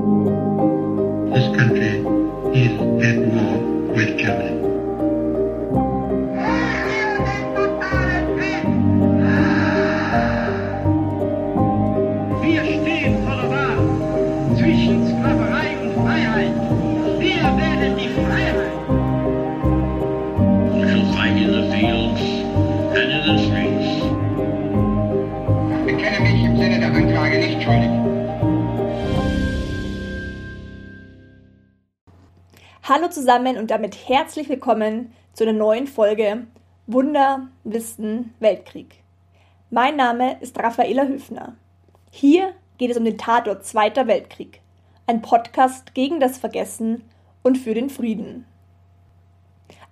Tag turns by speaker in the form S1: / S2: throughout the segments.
S1: Música zusammen und damit herzlich willkommen zu einer neuen Folge Wunder, Wissen, Weltkrieg. Mein Name ist Raffaela Höfner. Hier geht es um den Tatort Zweiter Weltkrieg, ein Podcast gegen das Vergessen und für den Frieden.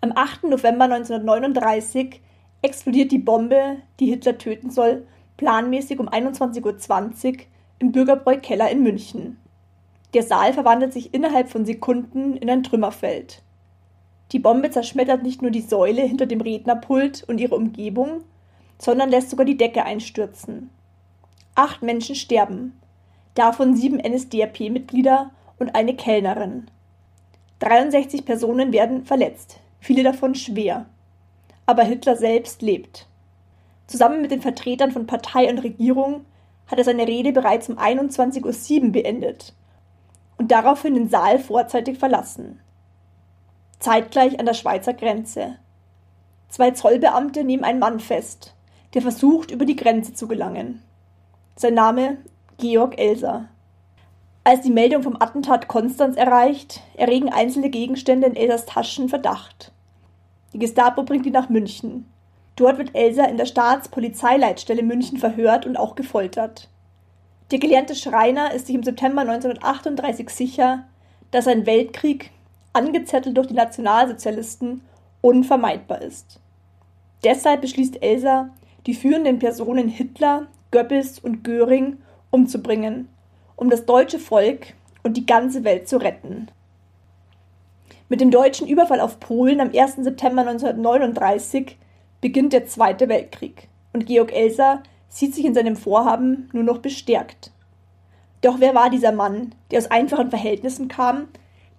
S1: Am 8. November 1939 explodiert die Bombe, die Hitler töten soll, planmäßig um 21.20 Uhr im Bürgerbräu-Keller in München. Der Saal verwandelt sich innerhalb von Sekunden in ein Trümmerfeld. Die Bombe zerschmettert nicht nur die Säule hinter dem Rednerpult und ihre Umgebung, sondern lässt sogar die Decke einstürzen. Acht Menschen sterben, davon sieben NSDAP-Mitglieder und eine Kellnerin. 63 Personen werden verletzt, viele davon schwer. Aber Hitler selbst lebt. Zusammen mit den Vertretern von Partei und Regierung hat er seine Rede bereits um 21.07 Uhr beendet und daraufhin den Saal vorzeitig verlassen. Zeitgleich an der Schweizer Grenze. Zwei Zollbeamte nehmen einen Mann fest, der versucht, über die Grenze zu gelangen. Sein Name Georg Elser. Als die Meldung vom Attentat Konstanz erreicht, erregen einzelne Gegenstände in Elsers Taschen Verdacht. Die Gestapo bringt ihn nach München. Dort wird Elser in der Staatspolizeileitstelle München verhört und auch gefoltert. Der gelernte Schreiner ist sich im September 1938 sicher, dass ein Weltkrieg, angezettelt durch die Nationalsozialisten, unvermeidbar ist. Deshalb beschließt Elsa, die führenden Personen Hitler, Goebbels und Göring umzubringen, um das deutsche Volk und die ganze Welt zu retten. Mit dem deutschen Überfall auf Polen am 1. September 1939 beginnt der Zweite Weltkrieg und Georg Elsa sieht sich in seinem Vorhaben nur noch bestärkt. Doch wer war dieser Mann, der aus einfachen Verhältnissen kam,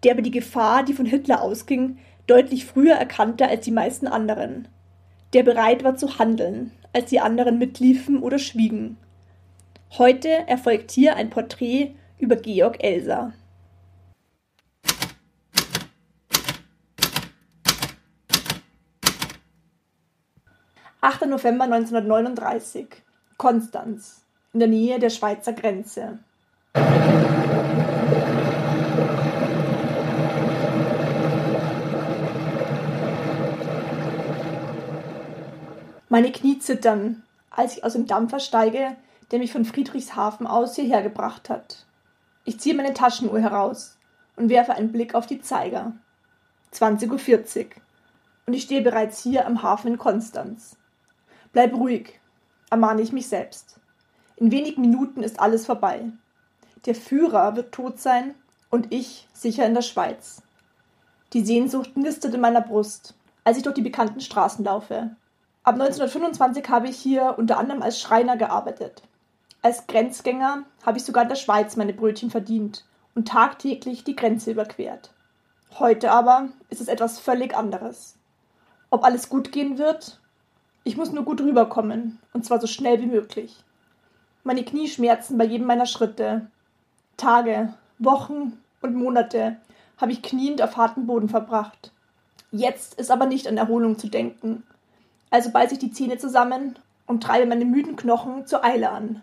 S1: der aber die Gefahr, die von Hitler ausging, deutlich früher erkannte als die meisten anderen, der bereit war zu handeln, als die anderen mitliefen oder schwiegen. Heute erfolgt hier ein Porträt über Georg Elser. »8. November 1939. Konstanz, in der Nähe der Schweizer Grenze. Meine Knie zittern, als ich aus dem Dampfer steige, der mich von Friedrichshafen aus hierher gebracht hat. Ich ziehe meine Taschenuhr heraus und werfe einen Blick auf die Zeiger. 20.40 Uhr. Und ich stehe bereits hier am Hafen in Konstanz. Bleib ruhig, ermahne ich mich selbst. In wenigen Minuten ist alles vorbei. Der Führer wird tot sein und ich sicher in der Schweiz. Die Sehnsucht nistet in meiner Brust, als ich durch die bekannten Straßen laufe. Ab 1925 habe ich hier unter anderem als Schreiner gearbeitet. Als Grenzgänger habe ich sogar in der Schweiz meine Brötchen verdient und tagtäglich die Grenze überquert. Heute aber ist es etwas völlig anderes. Ob alles gut gehen wird? Ich muss nur gut rüberkommen, und zwar so schnell wie möglich. Meine Knie schmerzen bei jedem meiner Schritte. Tage, Wochen und Monate habe ich kniend auf harten Boden verbracht. Jetzt ist aber nicht an Erholung zu denken. Also beiße ich die Zähne zusammen und treibe meine müden Knochen zur Eile an.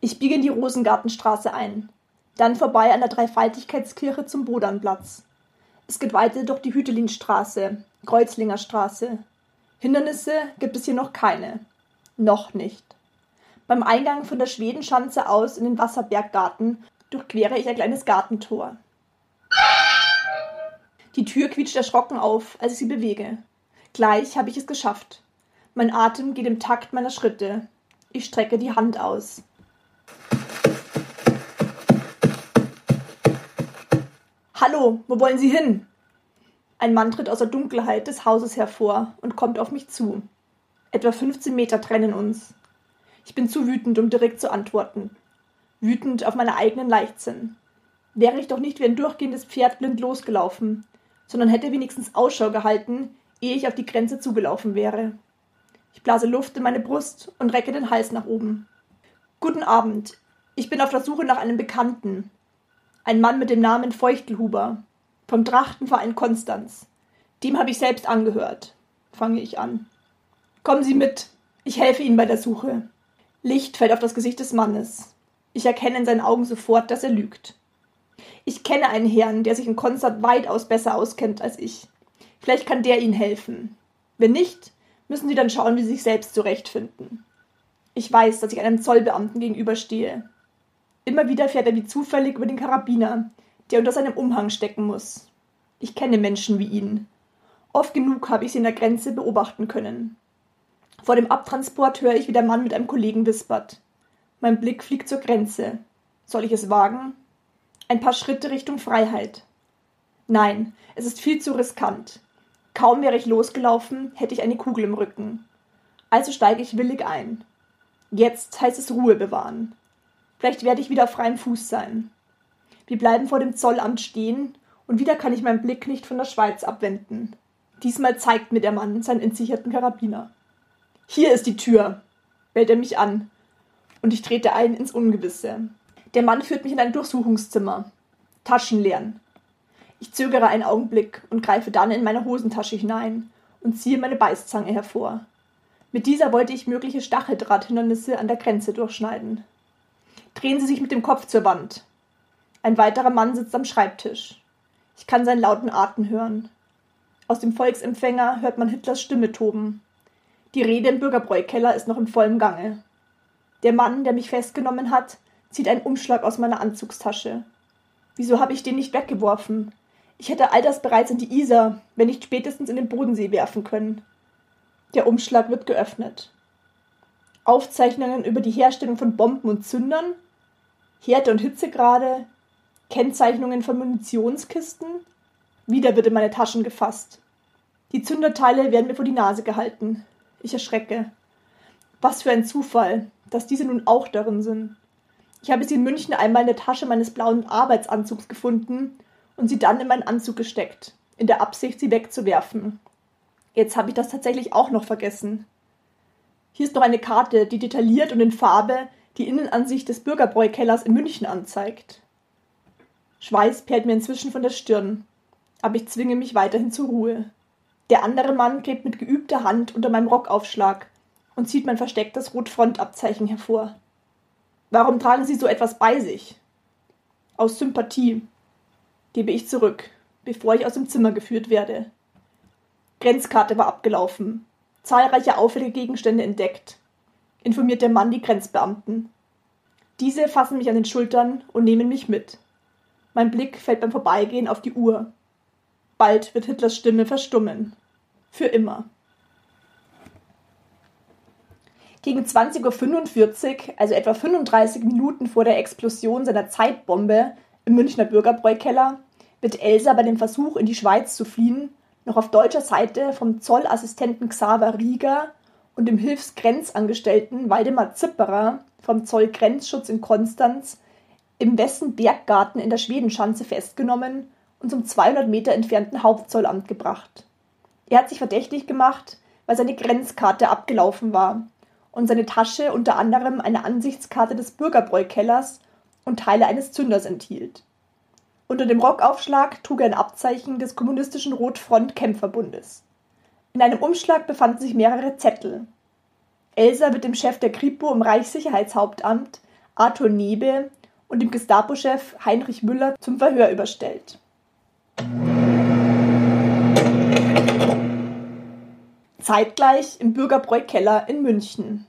S1: Ich biege in die Rosengartenstraße ein, dann vorbei an der Dreifaltigkeitskirche zum Bodernplatz. Es geht weiter durch die Hütelinstraße, Kreuzlinger Straße. Hindernisse gibt es hier noch keine. Noch nicht. Beim Eingang von der Schwedenschanze aus in den Wasserberggarten durchquere ich ein kleines Gartentor. Die Tür quietscht erschrocken auf, als ich sie bewege. Gleich habe ich es geschafft. Mein Atem geht im Takt meiner Schritte. Ich strecke die Hand aus. Hallo, wo wollen Sie hin? Ein Mann tritt aus der Dunkelheit des Hauses hervor und kommt auf mich zu. Etwa 15 Meter trennen uns. Ich bin zu wütend, um direkt zu antworten. Wütend auf meine eigenen Leichtsinn. Wäre ich doch nicht wie ein durchgehendes Pferd blind losgelaufen, sondern hätte wenigstens Ausschau gehalten, ehe ich auf die Grenze zugelaufen wäre. Ich blase Luft in meine Brust und recke den Hals nach oben. Guten Abend. Ich bin auf der Suche nach einem Bekannten. Ein Mann mit dem Namen Feuchtelhuber. Vom Trachtenverein Konstanz. Dem habe ich selbst angehört. Fange ich an. Kommen Sie mit. Ich helfe Ihnen bei der Suche. Licht fällt auf das Gesicht des Mannes. Ich erkenne in seinen Augen sofort, dass er lügt. Ich kenne einen Herrn, der sich in Konstanz weitaus besser auskennt als ich. Vielleicht kann der Ihnen helfen. Wenn nicht, müssen Sie dann schauen, wie Sie sich selbst zurechtfinden. Ich weiß, dass ich einem Zollbeamten gegenüberstehe. Immer wieder fährt er wie zufällig über den Karabiner, der unter seinem Umhang stecken muss. Ich kenne Menschen wie ihn. Oft genug habe ich sie in der Grenze beobachten können. Vor dem Abtransport höre ich, wie der Mann mit einem Kollegen wispert. Mein Blick fliegt zur Grenze. Soll ich es wagen? Ein paar Schritte Richtung Freiheit. Nein, es ist viel zu riskant. Kaum wäre ich losgelaufen, hätte ich eine Kugel im Rücken. Also steige ich willig ein. Jetzt heißt es Ruhe bewahren. Vielleicht werde ich wieder auf freiem Fuß sein. Wir bleiben vor dem Zollamt stehen und wieder kann ich meinen Blick nicht von der Schweiz abwenden. Diesmal zeigt mir der Mann seinen entsicherten Karabiner. Hier ist die Tür, bellt er mich an, und ich trete ein ins Ungewisse. Der Mann führt mich in ein Durchsuchungszimmer. Taschen leeren. Ich zögere einen Augenblick und greife dann in meine Hosentasche hinein und ziehe meine Beißzange hervor. Mit dieser wollte ich mögliche Stacheldrahthindernisse an der Grenze durchschneiden. Drehen Sie sich mit dem Kopf zur Wand. Ein weiterer Mann sitzt am Schreibtisch. Ich kann seinen lauten Atem hören. Aus dem Volksempfänger hört man Hitlers Stimme toben. Die Rede im Bürgerbräukeller ist noch im vollen Gange. Der Mann, der mich festgenommen hat, zieht einen Umschlag aus meiner Anzugstasche. Wieso habe ich den nicht weggeworfen? Ich hätte all das bereits in die Isar, wenn nicht spätestens in den Bodensee werfen können. Der Umschlag wird geöffnet. Aufzeichnungen über die Herstellung von Bomben und Zündern, Härte und Hitzegrade, Kennzeichnungen von Munitionskisten. Wieder wird in meine Taschen gefasst. Die Zünderteile werden mir vor die Nase gehalten. Ich erschrecke. Was für ein Zufall, dass diese nun auch darin sind. Ich habe sie in München einmal in der Tasche meines blauen Arbeitsanzugs gefunden und sie dann in meinen Anzug gesteckt, in der Absicht, sie wegzuwerfen. Jetzt habe ich das tatsächlich auch noch vergessen. Hier ist noch eine Karte, die detailliert und in Farbe die Innenansicht des Bürgerbräukellers in München anzeigt. Schweiß perlt mir inzwischen von der Stirn, aber ich zwinge mich weiterhin zur Ruhe. Der andere Mann gräbt mit geübter Hand unter meinem Rockaufschlag und zieht mein verstecktes Rotfrontabzeichen hervor. Warum tragen Sie so etwas bei sich? Aus Sympathie, gebe ich zurück, bevor ich aus dem Zimmer geführt werde. Grenzkarte war abgelaufen, zahlreiche auffällige Gegenstände entdeckt, informiert der Mann die Grenzbeamten. Diese fassen mich an den Schultern und nehmen mich mit. Mein Blick fällt beim Vorbeigehen auf die Uhr. Bald wird Hitlers Stimme verstummen. Für immer. Gegen 20.45 Uhr, also etwa 35 Minuten vor der Explosion seiner Zeitbombe im Münchner Bürgerbräukeller, wird Elsa bei dem Versuch, in die Schweiz zu fliehen, noch auf deutscher Seite vom Zollassistenten Xaver Rieger und dem Hilfsgrenzangestellten Waldemar Zipperer vom Zollgrenzschutz in Konstanz im Westen Berggarten in der Schwedenschanze festgenommen und zum 200 Meter entfernten Hauptzollamt gebracht. Er hat sich verdächtig gemacht, weil seine Grenzkarte abgelaufen war und seine Tasche unter anderem eine Ansichtskarte des Bürgerbräukellers und Teile eines Zünders enthielt. Unter dem Rockaufschlag trug er ein Abzeichen des kommunistischen Rotfront-Kämpferbundes. In einem Umschlag befanden sich mehrere Zettel. Elsa wird dem Chef der Kripo im Reichssicherheitshauptamt, Arthur Nebe, und dem Gestapo-Chef Heinrich Müller zum Verhör überstellt. Zeitgleich im Bürgerbräu-Keller in München.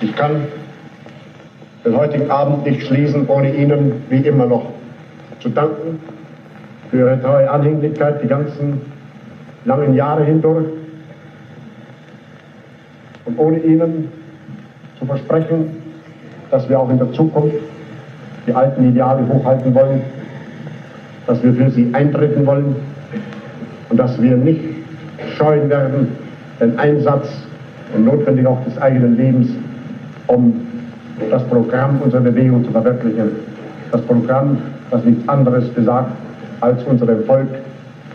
S2: Ich kann den heutigen Abend nicht schließen, ohne Ihnen wie immer noch zu danken für Ihre treue Anhänglichkeit die ganzen langen Jahre hindurch und ohne Ihnen zu versprechen, dass wir auch in der Zukunft die alten Ideale hochhalten wollen, dass wir für sie eintreten wollen und dass wir nicht scheuen werden, den Einsatz und notwendig auch des eigenen Lebens, um das Programm unserer Bewegung zu verwirklichen. Das Programm, das nichts anderes besagt, als unserem Volk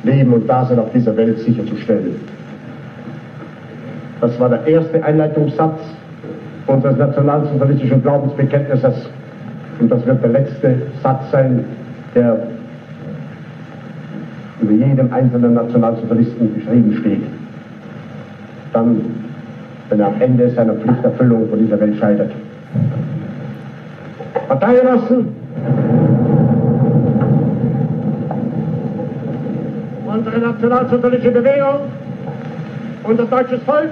S2: Leben und Dasein auf dieser Welt sicherzustellen. Das war der erste Einleitungssatz unseres nationalsozialistischen Glaubensbekenntnisses und das wird der letzte Satz sein, der über jedem einzelnen Nationalsozialisten geschrieben steht. Dann, wenn er am Ende seiner Pflichterfüllung von dieser Welt scheitert. Parteigenossen, unsere nationalsozialistische Bewegung, unser deutsches Volk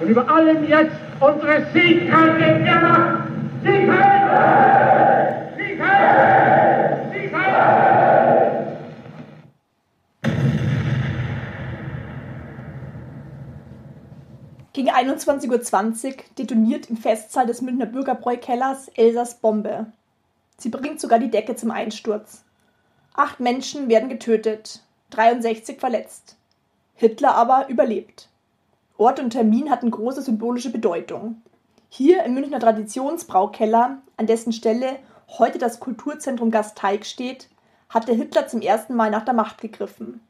S2: und über allem jetzt unsere siegreiche Wehrmacht. Sieg heil! Sieg heil! Sieg heil!
S1: Gegen 21.20 Uhr detoniert im Festsaal des Münchner Bürgerbräukellers Elsas Bombe. Sie bringt sogar die Decke zum Einsturz. Acht Menschen werden getötet, 63 verletzt. Hitler aber überlebt. Ort und Termin hatten große symbolische Bedeutung. Hier im Münchner Traditionsbraukeller, an dessen Stelle heute das Kulturzentrum Gasteig steht, hatte Hitler zum ersten Mal nach der Macht gegriffen.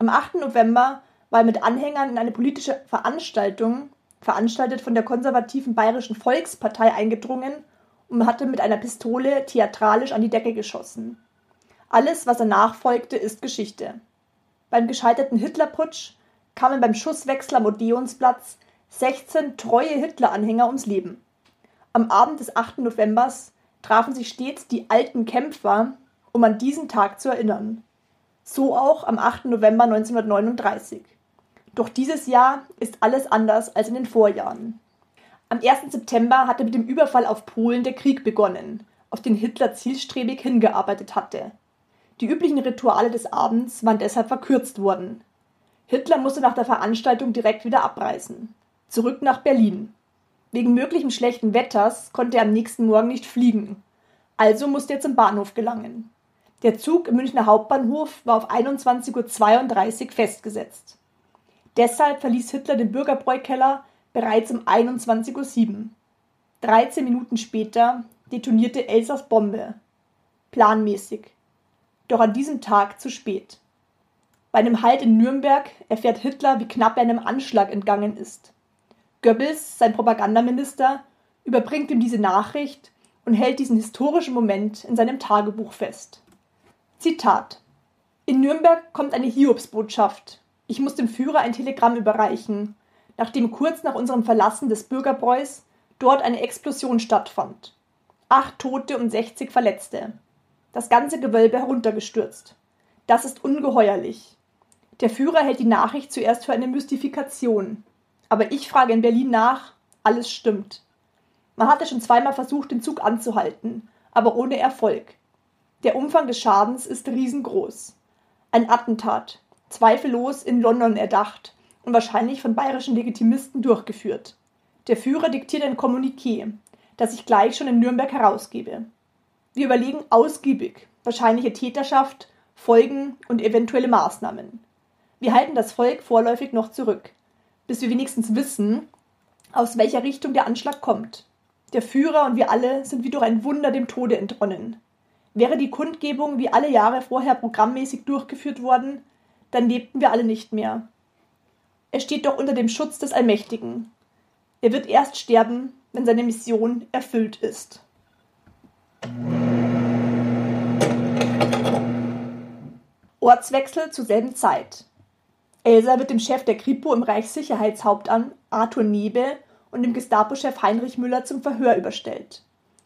S1: Am 8. November war er mit Anhängern in eine politische Veranstaltung, veranstaltet von der konservativen Bayerischen Volkspartei, eingedrungen und hatte mit einer Pistole theatralisch an die Decke geschossen. Alles, was danach folgte, ist Geschichte. Beim gescheiterten Hitlerputsch kamen beim Schusswechsel am Odeonsplatz 16 treue Hitler-Anhänger ums Leben. Am Abend des 8. Novembers trafen sich stets die alten Kämpfer, um an diesen Tag zu erinnern. So auch am 8. November 1939. Doch dieses Jahr ist alles anders als in den Vorjahren. Am 1. September hatte mit dem Überfall auf Polen der Krieg begonnen, auf den Hitler zielstrebig hingearbeitet hatte. Die üblichen Rituale des Abends waren deshalb verkürzt worden. Hitler musste nach der Veranstaltung direkt wieder abreisen. Zurück nach Berlin. Wegen möglichen schlechten Wetters konnte er am nächsten Morgen nicht fliegen. Also musste er zum Bahnhof gelangen. Der Zug im Münchner Hauptbahnhof war auf 21.32 Uhr festgesetzt. Deshalb verließ Hitler den Bürgerbräukeller bereits um 21.07 Uhr. 13 Minuten später detonierte Elsas Bombe. Planmäßig. Doch an diesem Tag zu spät. Bei einem Halt in Nürnberg erfährt Hitler, wie knapp er einem Anschlag entgangen ist. Goebbels, sein Propagandaminister, überbringt ihm diese Nachricht und hält diesen historischen Moment in seinem Tagebuch fest. Zitat In Nürnberg kommt eine Hiobsbotschaft. Ich muss dem Führer ein Telegramm überreichen, nachdem kurz nach unserem Verlassen des Bürgerbräus dort eine Explosion stattfand. Acht Tote und 60 Verletzte. Das ganze Gewölbe heruntergestürzt. Das ist ungeheuerlich. Der Führer hält die Nachricht zuerst für eine Mystifikation. Aber ich frage in Berlin nach, alles stimmt. Man hatte schon zweimal versucht, den Zug anzuhalten, aber ohne Erfolg. Der Umfang des Schadens ist riesengroß. Ein Attentat, zweifellos in London erdacht und wahrscheinlich von bayerischen Legitimisten durchgeführt. Der Führer diktiert ein Kommuniqué, das ich gleich schon in Nürnberg herausgebe. Wir überlegen ausgiebig wahrscheinliche Täterschaft, Folgen und eventuelle Maßnahmen. Wir halten das Volk vorläufig noch zurück, bis wir wenigstens wissen, aus welcher Richtung der Anschlag kommt. Der Führer und wir alle sind wie durch ein Wunder dem Tode entronnen. Wäre die Kundgebung wie alle Jahre vorher programmmäßig durchgeführt worden, dann lebten wir alle nicht mehr. Er steht doch unter dem Schutz des Allmächtigen. Er wird erst sterben, wenn seine Mission erfüllt ist. Ortswechsel zur selben Zeit. Elsa wird dem Chef der Kripo im Reichssicherheitshauptamt Arthur Nebe und dem Gestapo-Chef Heinrich Müller zum Verhör überstellt.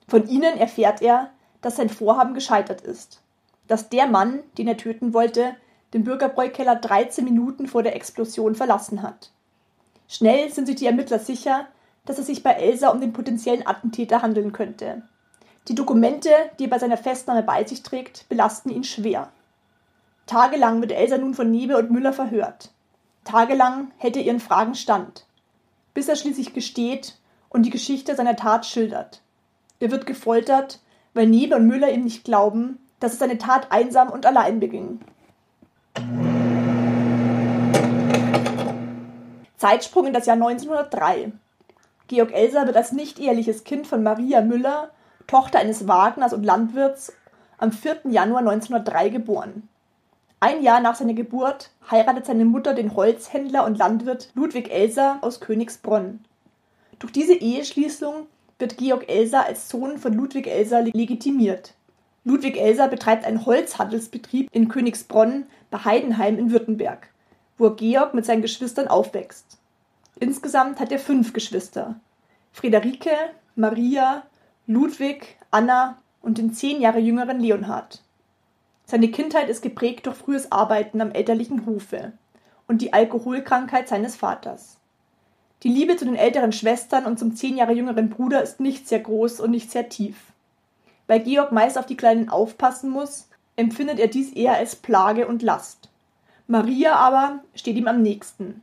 S1: Von ihnen erfährt er, dass sein Vorhaben gescheitert ist. Dass der Mann, den er töten wollte, den Bürgerbräukeller 13 Minuten vor der Explosion verlassen hat. Schnell sind sich die Ermittler sicher, dass es sich bei Elsa um den potenziellen Attentäter handeln könnte. Die Dokumente, die er bei seiner Festnahme bei sich trägt, belasten ihn schwer. Tagelang wird Elsa nun von Niebe und Müller verhört. Tagelang hält er ihren Fragen stand, bis er schließlich gesteht und die Geschichte seiner Tat schildert. Er wird gefoltert, weil Niebe und Müller ihm nicht glauben, dass er seine Tat einsam und allein beging. Zeitsprung in das Jahr 1903. Georg Elser wird als nicht-eheliches Kind von Maria Müller, Tochter eines Wagners und Landwirts, am 4. Januar 1903 geboren. Ein Jahr nach seiner Geburt heiratet seine Mutter den Holzhändler und Landwirt Ludwig Elser aus Königsbronn. Durch diese Eheschließung wird Georg Elser als Sohn von Ludwig Elser legitimiert. Ludwig Elser betreibt einen Holzhandelsbetrieb in Königsbronn bei Heidenheim in Württemberg, wo Georg mit seinen Geschwistern aufwächst. Insgesamt hat er fünf Geschwister. Friederike, Maria, Ludwig, Anna und den zehn Jahre jüngeren Leonhard. Seine Kindheit ist geprägt durch frühes Arbeiten am elterlichen Hofe und die Alkoholkrankheit seines Vaters. Die Liebe zu den älteren Schwestern und zum zehn Jahre jüngeren Bruder ist nicht sehr groß und nicht sehr tief. Weil Georg meist auf die Kleinen aufpassen muss, empfindet er dies eher als Plage und Last. Maria aber steht ihm am nächsten.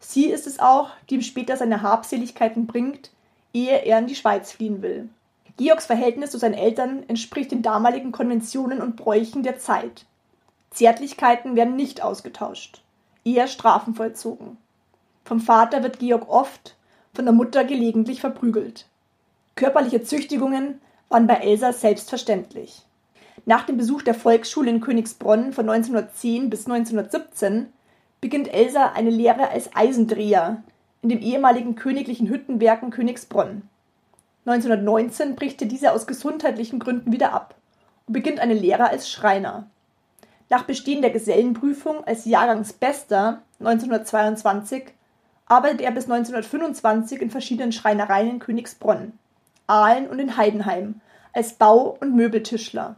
S1: Sie ist es auch, die ihm später seine Habseligkeiten bringt, ehe er in die Schweiz fliehen will. Georgs Verhältnis zu seinen Eltern entspricht den damaligen Konventionen und Bräuchen der Zeit. Zärtlichkeiten werden nicht ausgetauscht, eher Strafen vollzogen. Vom Vater wird Georg oft, von der Mutter gelegentlich verprügelt. Körperliche Züchtigungen waren bei Elsa selbstverständlich. Nach dem Besuch der Volksschule in Königsbronn von 1910 bis 1917 beginnt Elsa eine Lehre als Eisendreher in dem ehemaligen königlichen Hüttenwerken Königsbronn. 1919 bricht er diese aus gesundheitlichen Gründen wieder ab und beginnt eine Lehre als Schreiner. Nach Bestehen der Gesellenprüfung als Jahrgangsbester 1922 arbeitet er bis 1925 in verschiedenen Schreinereien in Königsbronn, Aalen und in Heidenheim als Bau- und Möbeltischler.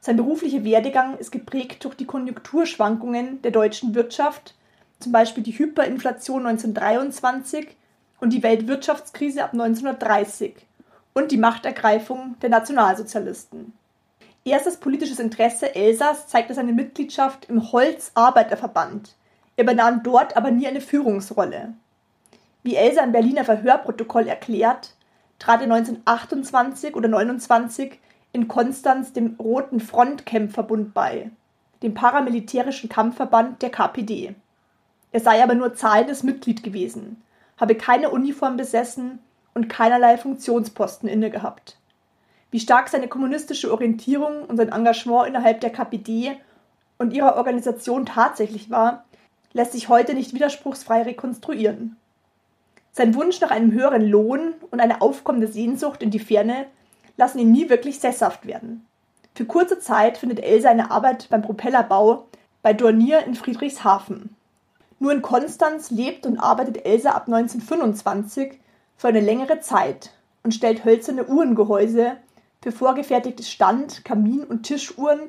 S1: Sein beruflicher Werdegang ist geprägt durch die Konjunkturschwankungen der deutschen Wirtschaft, zum Beispiel die Hyperinflation 1923 und die Weltwirtschaftskrise ab 1930 und die Machtergreifung der Nationalsozialisten. Erstes politisches Interesse Elsass zeigte seine Mitgliedschaft im Holzarbeiterverband. Er übernahm dort aber nie eine Führungsrolle. Wie Elsa im Berliner Verhörprotokoll erklärt, trat er 1928 oder 1929 in Konstanz dem Roten Frontkämpferbund bei, dem paramilitärischen Kampfverband der KPD. Er sei aber nur zahlendes Mitglied gewesen, habe keine Uniform besessen und keinerlei Funktionsposten innegehabt. Wie stark seine kommunistische Orientierung und sein Engagement innerhalb der KPD und ihrer Organisation tatsächlich war, lässt sich heute nicht widerspruchsfrei rekonstruieren. Sein Wunsch nach einem höheren Lohn und eine aufkommende Sehnsucht in die Ferne lassen ihn nie wirklich sesshaft werden. Für kurze Zeit findet Elsa eine Arbeit beim Propellerbau bei Dornier in Friedrichshafen. Nur in Konstanz lebt und arbeitet Elsa ab 1925 für eine längere Zeit und stellt hölzerne Uhrengehäuse für vorgefertigte Stand-, Kamin- und Tischuhren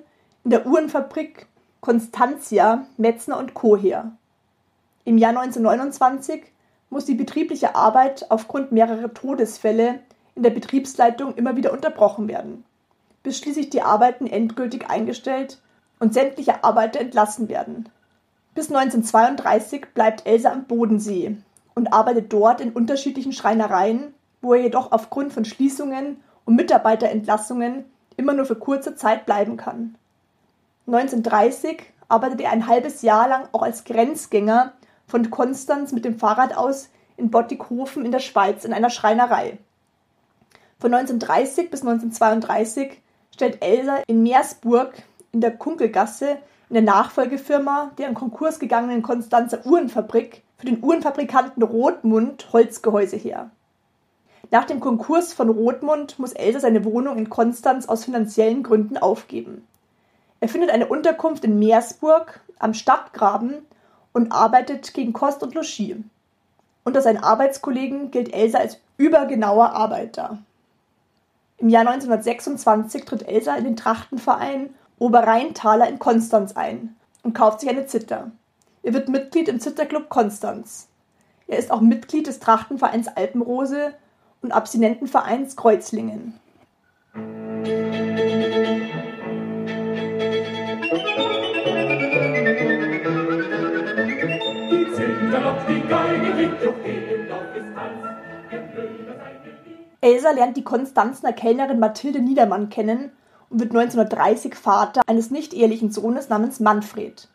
S1: in der Uhrenfabrik Constantia, Metzner und Co. her. Im Jahr 1929 muss die betriebliche Arbeit aufgrund mehrerer Todesfälle in der Betriebsleitung immer wieder unterbrochen werden, bis schließlich die Arbeiten endgültig eingestellt und sämtliche Arbeiter entlassen werden. Bis 1932 bleibt Elsa am Bodensee und arbeitet dort in unterschiedlichen Schreinereien, wo er jedoch aufgrund von Schließungen und Mitarbeiterentlassungen immer nur für kurze Zeit bleiben kann. 1930 arbeitet er ein halbes Jahr lang auch als Grenzgänger von Konstanz mit dem Fahrrad aus in Bottighofen in der Schweiz in einer Schreinerei. Von 1930 bis 1932 stellt Elsa in Meersburg in der Kunkelgasse in der Nachfolgefirma der in Konkurs gegangenen Konstanzer Uhrenfabrik für den Uhrenfabrikanten Rothmund Holzgehäuse her. Nach dem Konkurs von Rothmund muss Elsa seine Wohnung in Konstanz aus finanziellen Gründen aufgeben. Er findet eine Unterkunft in Meersburg am Stadtgraben und arbeitet gegen Kost und Logis. Unter seinen Arbeitskollegen gilt Elsa als übergenauer Arbeiter. Im Jahr 1926 tritt Elsa in den Trachtenverein Oberrheintaler in Konstanz ein und kauft sich eine Zither. Er wird Mitglied im Zitterclub Konstanz. Er ist auch Mitglied des Trachtenvereins Alpenrose und Abstinentenvereins Kreuzlingen. Elsa lernt die Konstanzner Kellnerin Mathilde Niedermann kennen und wird 1930 Vater eines nicht ehelichen Sohnes namens Manfred.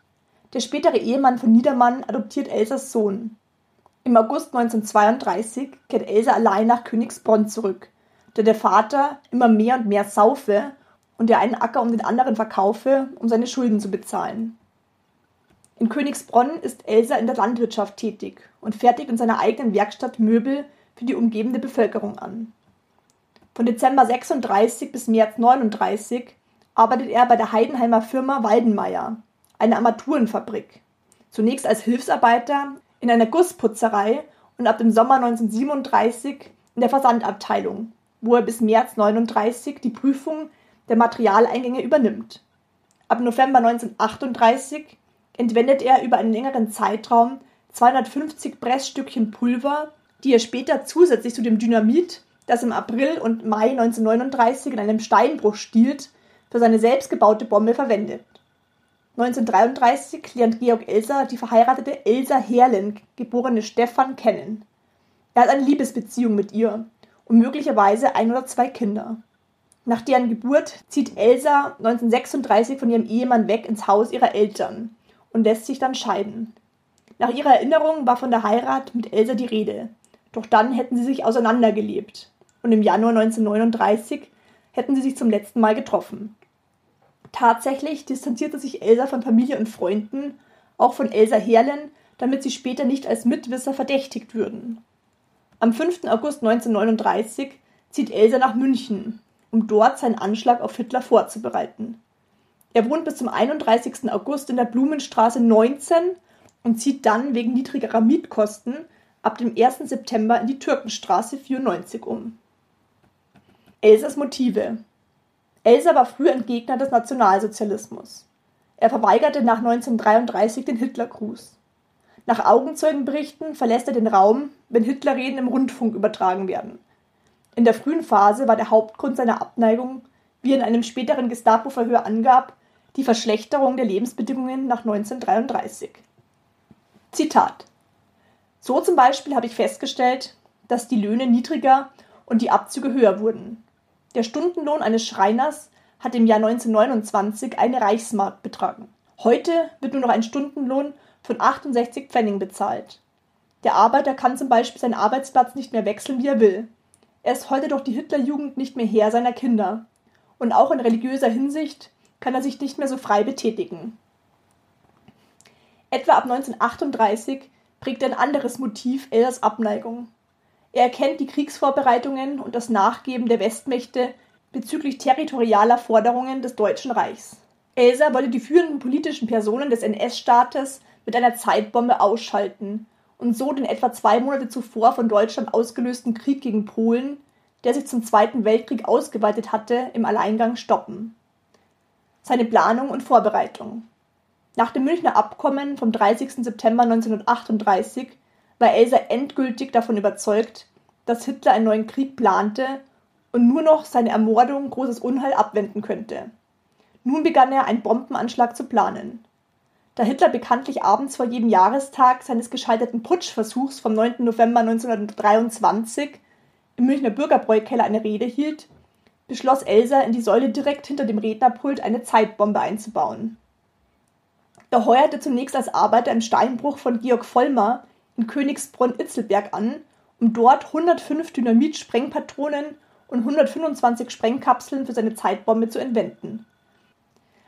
S1: Der spätere Ehemann von Niedermann adoptiert Elsas Sohn. Im August 1932 kehrt Elsa allein nach Königsbronn zurück, da der Vater immer mehr und mehr saufe und er einen Acker um den anderen verkaufe, um seine Schulden zu bezahlen. In Königsbronn ist Elsa in der Landwirtschaft tätig und fertigt in seiner eigenen Werkstatt Möbel für die umgebende Bevölkerung an. Von Dezember 36 bis März 39 arbeitet er bei der Heidenheimer Firma Waldenmeier, eine Armaturenfabrik. Zunächst als Hilfsarbeiter in einer Gussputzerei und ab dem Sommer 1937 in der Versandabteilung, wo er bis März 39 die Prüfung der Materialeingänge übernimmt. Ab November 1938 entwendet er über einen längeren Zeitraum 250 Pressstückchen Pulver, die er später zusätzlich zu dem Dynamit, das im April und Mai 1939 in einem Steinbruch stiehlt, für seine selbstgebaute Bombe verwendet. 1933 lernt Georg Elser die verheiratete Elsa Herlen, geborene Stefan, kennen. Er hat eine Liebesbeziehung mit ihr und möglicherweise ein oder zwei Kinder. Nach deren Geburt zieht Elsa 1936 von ihrem Ehemann weg ins Haus ihrer Eltern und lässt sich dann scheiden. Nach ihrer Erinnerung war von der Heirat mit Elsa die Rede, doch dann hätten sie sich auseinandergelebt und im Januar 1939 hätten sie sich zum letzten Mal getroffen. Tatsächlich distanzierte sich Elsa von Familie und Freunden, auch von Elsa Herlen, damit sie später nicht als Mitwisser verdächtigt würden. Am 5. August 1939 zieht Elsa nach München, um dort seinen Anschlag auf Hitler vorzubereiten. Er wohnt bis zum 31. August in der Blumenstraße 19 und zieht dann wegen niedrigerer Mietkosten ab dem 1. September in die Türkenstraße 94 um. Elsas Motive Elsa war früher ein Gegner des Nationalsozialismus. Er verweigerte nach 1933 den Hitlergruß. Nach Augenzeugenberichten verlässt er den Raum, wenn Hitlerreden im Rundfunk übertragen werden. In der frühen Phase war der Hauptgrund seiner Abneigung, wie er in einem späteren Gestapo-Verhör angab, die Verschlechterung der Lebensbedingungen nach 1933. Zitat So zum Beispiel habe ich festgestellt, dass die Löhne niedriger und die Abzüge höher wurden. Der Stundenlohn eines Schreiners hat im Jahr 1929 eine Reichsmark betragen. Heute wird nur noch ein Stundenlohn von 68 Pfennig bezahlt. Der Arbeiter kann zum Beispiel seinen Arbeitsplatz nicht mehr wechseln, wie er will. Er ist heute durch die Hitlerjugend nicht mehr Herr seiner Kinder. Und auch in religiöser Hinsicht kann er sich nicht mehr so frei betätigen. Etwa ab 1938 prägt ein anderes Motiv Elders Abneigung. Er erkennt die Kriegsvorbereitungen und das Nachgeben der Westmächte bezüglich territorialer Forderungen des Deutschen Reichs. Elsa wollte die führenden politischen Personen des NS-Staates mit einer Zeitbombe ausschalten und so den etwa zwei Monate zuvor von Deutschland ausgelösten Krieg gegen Polen, der sich zum Zweiten Weltkrieg ausgeweitet hatte, im Alleingang stoppen. Seine Planung und Vorbereitung. Nach dem Münchner Abkommen vom 30. September 1938 war Elsa endgültig davon überzeugt, dass Hitler einen neuen Krieg plante und nur noch seine Ermordung großes Unheil abwenden könnte. Nun begann er, einen Bombenanschlag zu planen. Da Hitler bekanntlich abends vor jedem Jahrestag seines gescheiterten Putschversuchs vom 9. November 1923 im Münchner Bürgerbräukeller eine Rede hielt, beschloss Elsa, in die Säule direkt hinter dem Rednerpult eine Zeitbombe einzubauen. Er heuerte zunächst als Arbeiter im Steinbruch von Georg Vollmer in Königsbronn-Itzelberg an, um dort 105 Dynamit-Sprengpatronen und 125 Sprengkapseln für seine Zeitbombe zu entwenden.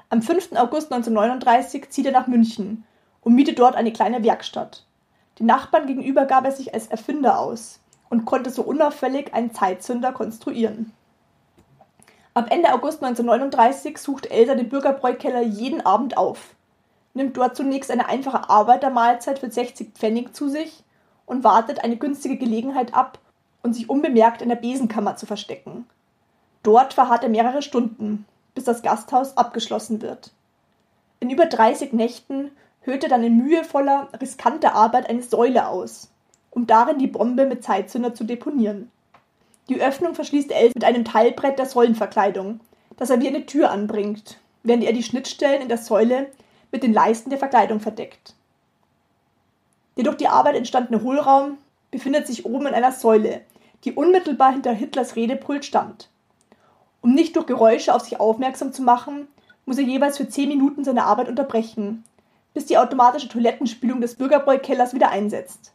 S1: Am 5. August 1939 zieht er nach München und mietet dort eine kleine Werkstatt. Den Nachbarn gegenüber gab er sich als Erfinder aus und konnte so unauffällig einen Zeitzünder konstruieren. Ab Ende August 1939 sucht Elsa den Bürgerbräukeller jeden Abend auf, nimmt dort zunächst eine einfache Arbeitermahlzeit für 60 Pfennig zu sich und wartet eine günstige Gelegenheit ab und sich unbemerkt in der Besenkammer zu verstecken. Dort verharrt er mehrere Stunden, bis das Gasthaus abgeschlossen wird. In über 30 Nächten hört er dann in mühevoller, riskanter Arbeit eine Säule aus, um darin die Bombe mit Zeitzünder zu deponieren. Die Öffnung verschließt Els mit einem Teilbrett der Säulenverkleidung, das er wie eine Tür anbringt, während er die Schnittstellen in der Säule mit den Leisten der Verkleidung verdeckt. Der durch die Arbeit entstandene Hohlraum befindet sich oben in einer Säule, die unmittelbar hinter Hitlers Redepult stand. Um nicht durch Geräusche auf sich aufmerksam zu machen, muss er jeweils für 10 Minuten seine Arbeit unterbrechen, bis die automatische Toilettenspülung des Bürgerbräukellers wieder einsetzt.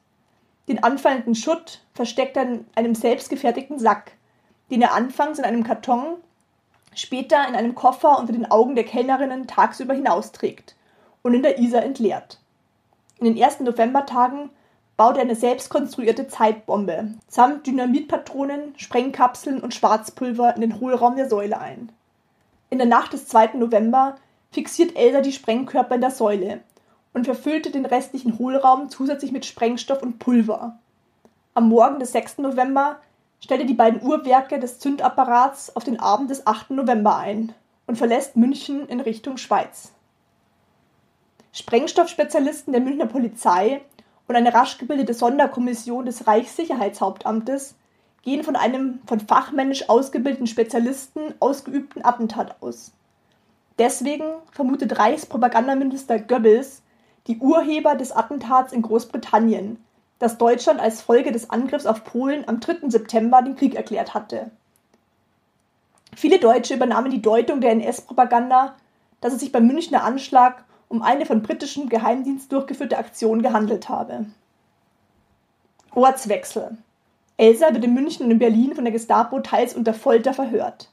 S1: Den anfallenden Schutt versteckt er in einem selbstgefertigten Sack, den er anfangs in einem Karton, später in einem Koffer unter den Augen der Kellnerinnen tagsüber hinausträgt und in der Isar entleert. In den ersten Novembertagen baut er eine selbstkonstruierte Zeitbombe samt Dynamitpatronen, Sprengkapseln und Schwarzpulver in den Hohlraum der Säule ein. In der Nacht des 2. November fixiert Elsa die Sprengkörper in der Säule und verfüllte den restlichen Hohlraum zusätzlich mit Sprengstoff und Pulver. Am Morgen des 6. November stellte die beiden Uhrwerke des Zündapparats auf den Abend des 8. November ein und verlässt München in Richtung Schweiz. Sprengstoffspezialisten der Münchner Polizei und eine rasch gebildete Sonderkommission des Reichssicherheitshauptamtes gehen von einem von fachmännisch ausgebildeten Spezialisten ausgeübten Attentat aus. Deswegen vermutet Reichspropagandaminister Goebbels die Urheber des Attentats in Großbritannien, das Deutschland als Folge des Angriffs auf Polen am 3. September den Krieg erklärt hatte. Viele Deutsche übernahmen die Deutung der NS-Propaganda, dass es sich beim Münchner Anschlag um eine von britischem Geheimdienst durchgeführte Aktion gehandelt habe. Ortswechsel. Elsa wird in München und in Berlin von der Gestapo teils unter Folter verhört.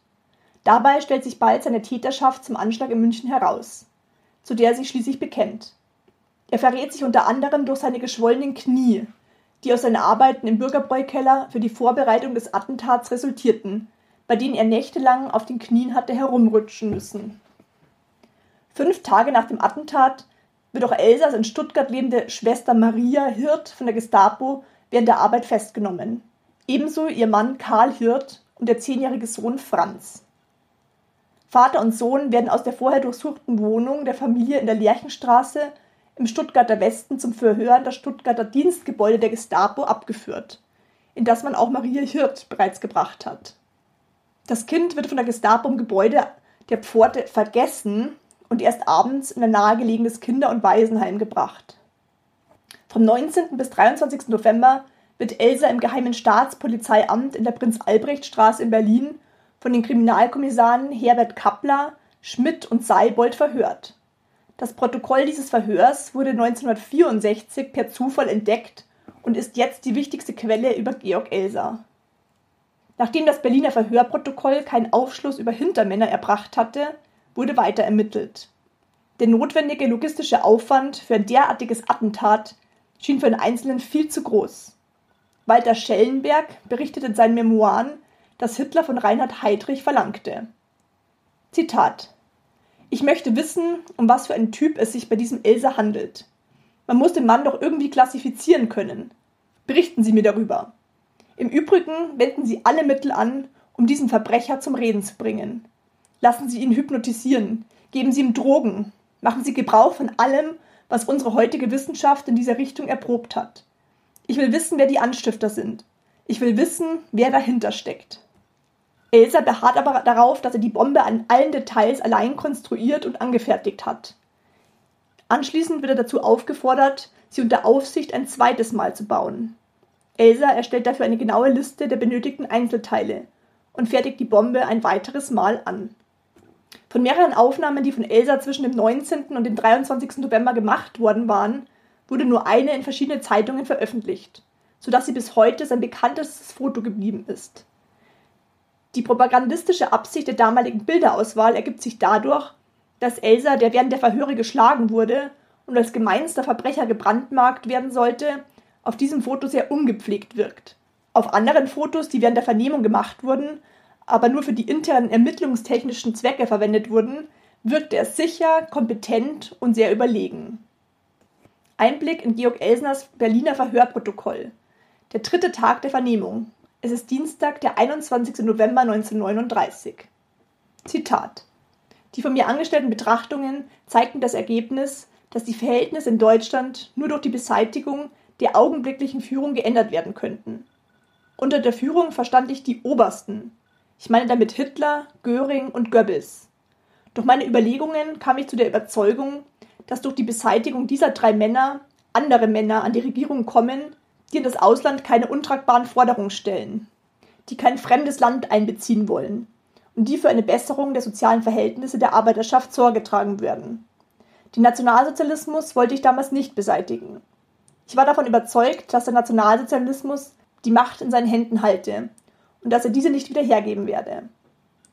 S1: Dabei stellt sich bald seine Täterschaft zum Anschlag in München heraus, zu der er sich schließlich bekennt. Er verrät sich unter anderem durch seine geschwollenen Knie, die aus seinen Arbeiten im Bürgerbräukeller für die Vorbereitung des Attentats resultierten, bei denen er nächtelang auf den Knien hatte herumrutschen müssen. Fünf Tage nach dem Attentat wird auch Elsas in Stuttgart lebende Schwester Maria Hirt von der Gestapo während der Arbeit festgenommen. Ebenso ihr Mann Karl Hirt und der zehnjährige Sohn Franz. Vater und Sohn werden aus der vorher durchsuchten Wohnung der Familie in der Lerchenstraße im Stuttgarter Westen zum Verhör in das Stuttgarter Dienstgebäude der Gestapo abgeführt, in das man auch Maria Hirt bereits gebracht hat. Das Kind wird von der Gestapo im Gebäude der Pforte vergessen und erst abends in ein nahegelegenes Kinder- und Waisenheim gebracht. Vom 19. bis 23. November wird Elsa im Geheimen Staatspolizeiamt in der Prinz-Albrecht-Straße in Berlin von den Kriminalkommissaren Herbert Kappler, Schmidt und Seibold verhört. Das Protokoll dieses Verhörs wurde 1964 per Zufall entdeckt und ist jetzt die wichtigste Quelle über Georg Elsa. Nachdem das Berliner Verhörprotokoll keinen Aufschluss über Hintermänner erbracht hatte, wurde weiter ermittelt. Der notwendige logistische Aufwand für ein derartiges Attentat schien für den Einzelnen viel zu groß. Walter Schellenberg berichtet in seinen Memoiren, dass Hitler von Reinhard Heydrich verlangte. Zitat Ich möchte wissen, um was für einen Typ es sich bei diesem Else handelt. Man muss den Mann doch irgendwie klassifizieren können. Berichten Sie mir darüber. Im Übrigen wenden Sie alle Mittel an, um diesen Verbrecher zum Reden zu bringen. Lassen Sie ihn hypnotisieren. Geben Sie ihm Drogen. Machen Sie Gebrauch von allem, was unsere heutige Wissenschaft in dieser Richtung erprobt hat. Ich will wissen, wer die Anstifter sind. Ich will wissen, wer dahinter steckt. Elsa beharrt aber darauf, dass er die Bombe an allen Details allein konstruiert und angefertigt hat. Anschließend wird er dazu aufgefordert, sie unter Aufsicht ein zweites Mal zu bauen. Elsa erstellt dafür eine genaue Liste der benötigten Einzelteile und fertigt die Bombe ein weiteres Mal an. Von mehreren Aufnahmen, die von Elsa zwischen dem 19. und dem 23. November gemacht worden waren, wurde nur eine in verschiedene Zeitungen veröffentlicht, sodass sie bis heute sein bekanntestes Foto geblieben ist. Die propagandistische Absicht der damaligen Bilderauswahl ergibt sich dadurch, dass Elsa, der während der Verhöre geschlagen wurde und als gemeinster Verbrecher gebrandmarkt werden sollte, auf diesem Foto sehr ungepflegt wirkt. Auf anderen Fotos, die während der Vernehmung gemacht wurden, aber nur für die internen ermittlungstechnischen Zwecke verwendet wurden, wirkte er sicher, kompetent und sehr überlegen. Einblick in Georg Elsners Berliner Verhörprotokoll. Der dritte Tag der Vernehmung. Es ist Dienstag, der 21. November 1939. Zitat. Die von mir angestellten Betrachtungen zeigten das Ergebnis, dass die Verhältnisse in Deutschland nur durch die Beseitigung der augenblicklichen Führung geändert werden könnten. Unter der Führung verstand ich die Obersten, ich meine damit Hitler, Göring und Goebbels. Durch meine Überlegungen kam ich zu der Überzeugung, dass durch die Beseitigung dieser drei Männer andere Männer an die Regierung kommen, die in das Ausland keine untragbaren Forderungen stellen, die kein fremdes Land einbeziehen wollen und die für eine Besserung der sozialen Verhältnisse der Arbeiterschaft Sorge tragen würden. Den Nationalsozialismus wollte ich damals nicht beseitigen. Ich war davon überzeugt, dass der Nationalsozialismus die Macht in seinen Händen halte und dass er diese nicht wieder hergeben werde.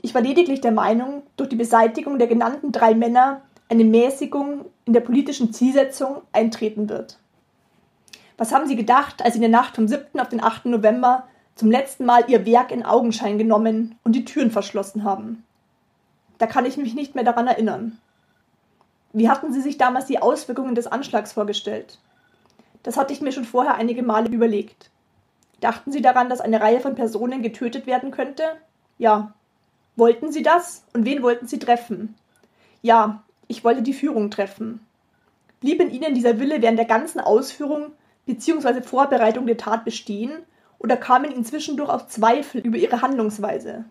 S1: Ich war lediglich der Meinung, durch die Beseitigung der genannten drei Männer eine Mäßigung in der politischen Zielsetzung eintreten wird. Was haben Sie gedacht, als Sie in der Nacht vom 7. auf den 8. November zum letzten Mal Ihr Werk in Augenschein genommen und die Türen verschlossen haben? Da kann ich mich nicht mehr daran erinnern. Wie hatten Sie sich damals die Auswirkungen des Anschlags vorgestellt? Das hatte ich mir schon vorher einige Male überlegt. Dachten Sie daran, dass eine Reihe von Personen getötet werden könnte? Ja. Wollten Sie das? Und wen wollten Sie treffen? Ja, ich wollte die Führung treffen. Blieb in Ihnen dieser Wille während der ganzen Ausführung bzw. Vorbereitung der Tat bestehen oder kamen Ihnen zwischendurch auch Zweifel über Ihre Handlungsweise?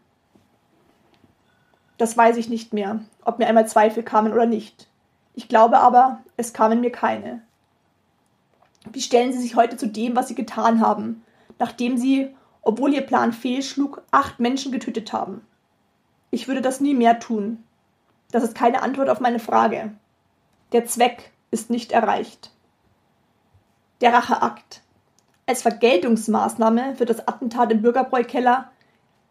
S1: Das weiß ich nicht mehr, ob mir einmal Zweifel kamen oder nicht. Ich glaube aber, es kamen mir keine. Wie stellen Sie sich heute zu dem, was Sie getan haben, nachdem Sie, obwohl Ihr Plan fehlschlug, acht Menschen getötet haben? Ich würde das nie mehr tun. Das ist keine Antwort auf meine Frage. Der Zweck ist nicht erreicht. Der Racheakt. Als Vergeltungsmaßnahme für das Attentat im Bürgerbräukeller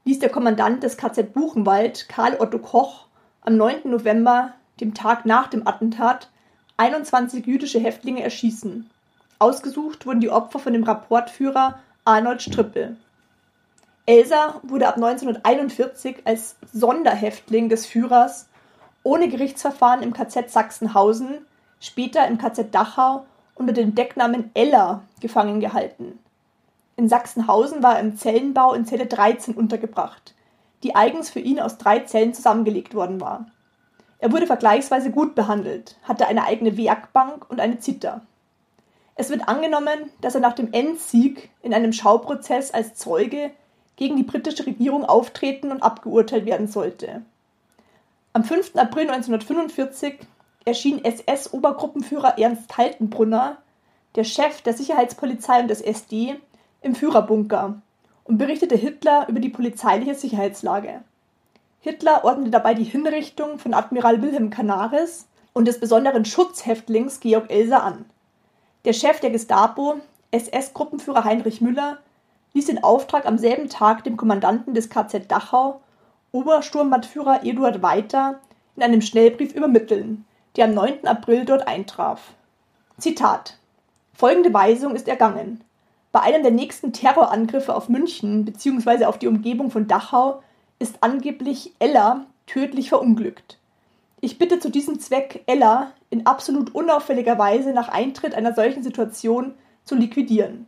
S1: ließ der Kommandant des KZ Buchenwald, Karl Otto Koch, am 9. November dem Tag nach dem Attentat, 21 jüdische Häftlinge erschießen. Ausgesucht wurden die Opfer von dem Rapportführer Arnold Strippel. Elsa wurde ab 1941 als Sonderhäftling des Führers ohne Gerichtsverfahren im KZ Sachsenhausen, später im KZ Dachau unter dem Decknamen Ella gefangen gehalten. In Sachsenhausen war er im Zellenbau in Zelle 13 untergebracht, die eigens für ihn aus drei Zellen zusammengelegt worden war. Er wurde vergleichsweise gut behandelt, hatte eine eigene Werkbank und eine Zither. Es wird angenommen, dass er nach dem Endsieg in einem Schauprozess als Zeuge gegen die britische Regierung auftreten und abgeurteilt werden sollte. Am 5. April 1945 erschien SS-Obergruppenführer Ernst Kaltenbrunner, der Chef der Sicherheitspolizei und des SD, im Führerbunker und berichtete Hitler über die polizeiliche Sicherheitslage. Hitler ordnete dabei die Hinrichtung von Admiral Wilhelm Canaris und des besonderen Schutzhäftlings Georg Elser an. Der Chef der Gestapo, SS-Gruppenführer Heinrich Müller, ließ den Auftrag am selben Tag dem Kommandanten des KZ Dachau, Obersturmbannführer Eduard Weiter, in einem Schnellbrief übermitteln, der am 9. April dort eintraf. Zitat Folgende Weisung ist ergangen. Bei einem der nächsten Terrorangriffe auf München bzw. auf die Umgebung von Dachau ist angeblich Ella tödlich verunglückt. Ich bitte zu diesem Zweck Ella in absolut unauffälliger Weise nach Eintritt einer solchen Situation zu liquidieren.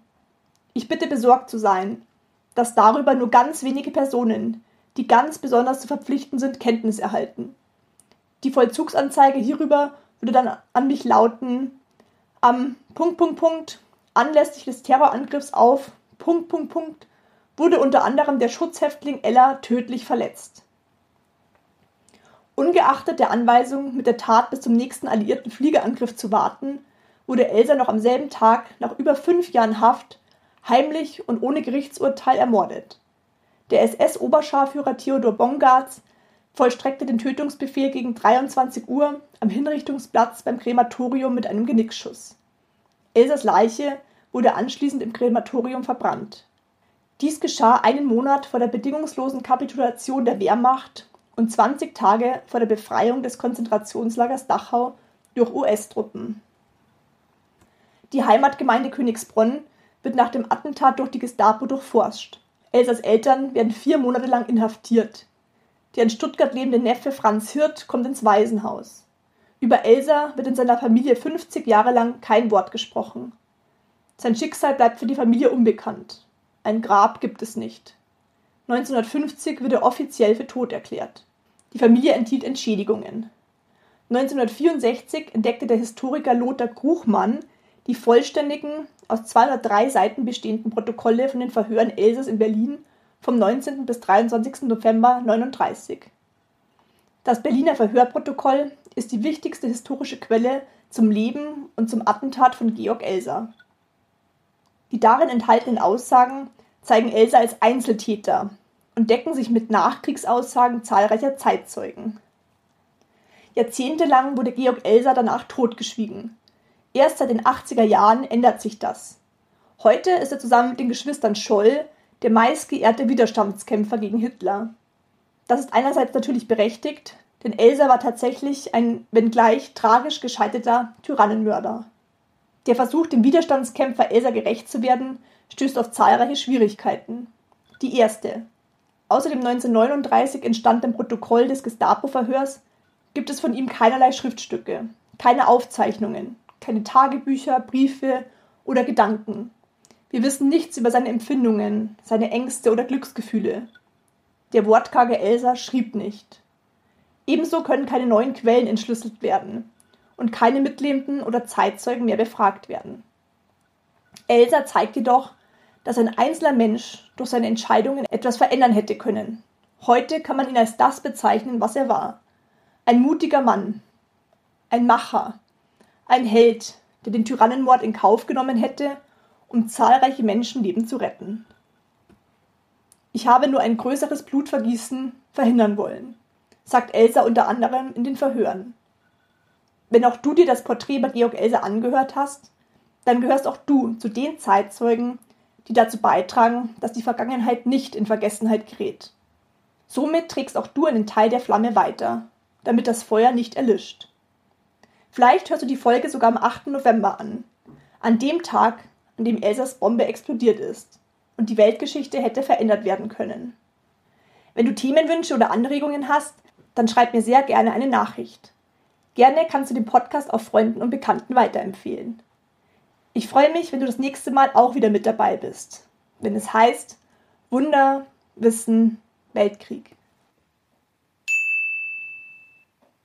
S1: Ich bitte besorgt zu sein, dass darüber nur ganz wenige Personen, die ganz besonders zu verpflichten sind, Kenntnis erhalten. Die Vollzugsanzeige hierüber würde dann an mich lauten, am Punkt, Punkt, Punkt, anlässlich des Terrorangriffs auf Punkt, Punkt, Punkt, wurde unter anderem der Schutzhäftling Ella tödlich verletzt. Ungeachtet der Anweisung, mit der Tat bis zum nächsten alliierten Fliegerangriff zu warten, wurde Elsa noch am selben Tag nach über fünf Jahren Haft heimlich und ohne Gerichtsurteil ermordet. Der SS-Oberscharführer Theodor Bongartz vollstreckte den Tötungsbefehl gegen 23 Uhr am Hinrichtungsplatz beim Krematorium mit einem Genickschuss. Elsas Leiche wurde anschließend im Krematorium verbrannt. Dies geschah einen Monat vor der bedingungslosen Kapitulation der Wehrmacht und 20 Tage vor der Befreiung des Konzentrationslagers Dachau durch US-Truppen. Die Heimatgemeinde Königsbronn wird nach dem Attentat durch die Gestapo durchforscht. Elsas Eltern werden vier Monate lang inhaftiert. Der in Stuttgart lebende Neffe Franz Hirt kommt ins Waisenhaus. Über Elsa wird in seiner Familie 50 Jahre lang kein Wort gesprochen. Sein Schicksal bleibt für die Familie unbekannt. Ein Grab gibt es nicht. 1950 wird er offiziell für tot erklärt. Die Familie enthielt Entschädigungen. 1964 entdeckte der Historiker Lothar Gruchmann die vollständigen, aus 203 Seiten bestehenden Protokolle von den Verhören Elsers in Berlin vom 19. bis 23. November 1939. Das Berliner Verhörprotokoll ist die wichtigste historische Quelle zum Leben und zum Attentat von Georg Elser. Die darin enthaltenen Aussagen zeigen Elsa als Einzeltäter und decken sich mit Nachkriegsaussagen zahlreicher Zeitzeugen. Jahrzehntelang wurde Georg Elser danach totgeschwiegen. Erst seit den 80er Jahren ändert sich das. Heute ist er zusammen mit den Geschwistern Scholl der meistgeehrte Widerstandskämpfer gegen Hitler. Das ist einerseits natürlich berechtigt, denn Elsa war tatsächlich ein, wenngleich tragisch gescheiterter Tyrannenmörder. Der Versuch, dem Widerstandskämpfer Elsa gerecht zu werden, stößt auf zahlreiche Schwierigkeiten. Die erste. Außer dem 1939 entstandenen Protokoll des Gestapo-Verhörs gibt es von ihm keinerlei Schriftstücke, keine Aufzeichnungen, keine Tagebücher, Briefe oder Gedanken. Wir wissen nichts über seine Empfindungen, seine Ängste oder Glücksgefühle. Der wortkarge Elsa schrieb nicht. Ebenso können keine neuen Quellen entschlüsselt werden und keine Mitlebenden oder Zeitzeugen mehr befragt werden. Elsa zeigt jedoch, dass ein einzelner Mensch durch seine Entscheidungen etwas verändern hätte können. Heute kann man ihn als das bezeichnen, was er war. Ein mutiger Mann, ein Macher, ein Held, der den Tyrannenmord in Kauf genommen hätte, um zahlreiche Menschenleben zu retten. Ich habe nur ein größeres Blutvergießen verhindern wollen sagt Elsa unter anderem in den Verhören. Wenn auch du dir das Porträt bei Georg Elsa angehört hast, dann gehörst auch du zu den Zeitzeugen, die dazu beitragen, dass die Vergangenheit nicht in Vergessenheit gerät. Somit trägst auch du einen Teil der Flamme weiter, damit das Feuer nicht erlischt. Vielleicht hörst du die Folge sogar am 8. November an, an dem Tag, an dem Elsas Bombe explodiert ist und die Weltgeschichte hätte verändert werden können. Wenn du Themenwünsche oder Anregungen hast, dann schreib mir sehr gerne eine Nachricht. Gerne kannst du den Podcast auch Freunden und Bekannten weiterempfehlen. Ich freue mich, wenn du das nächste Mal auch wieder mit dabei bist, wenn es heißt Wunder, Wissen, Weltkrieg.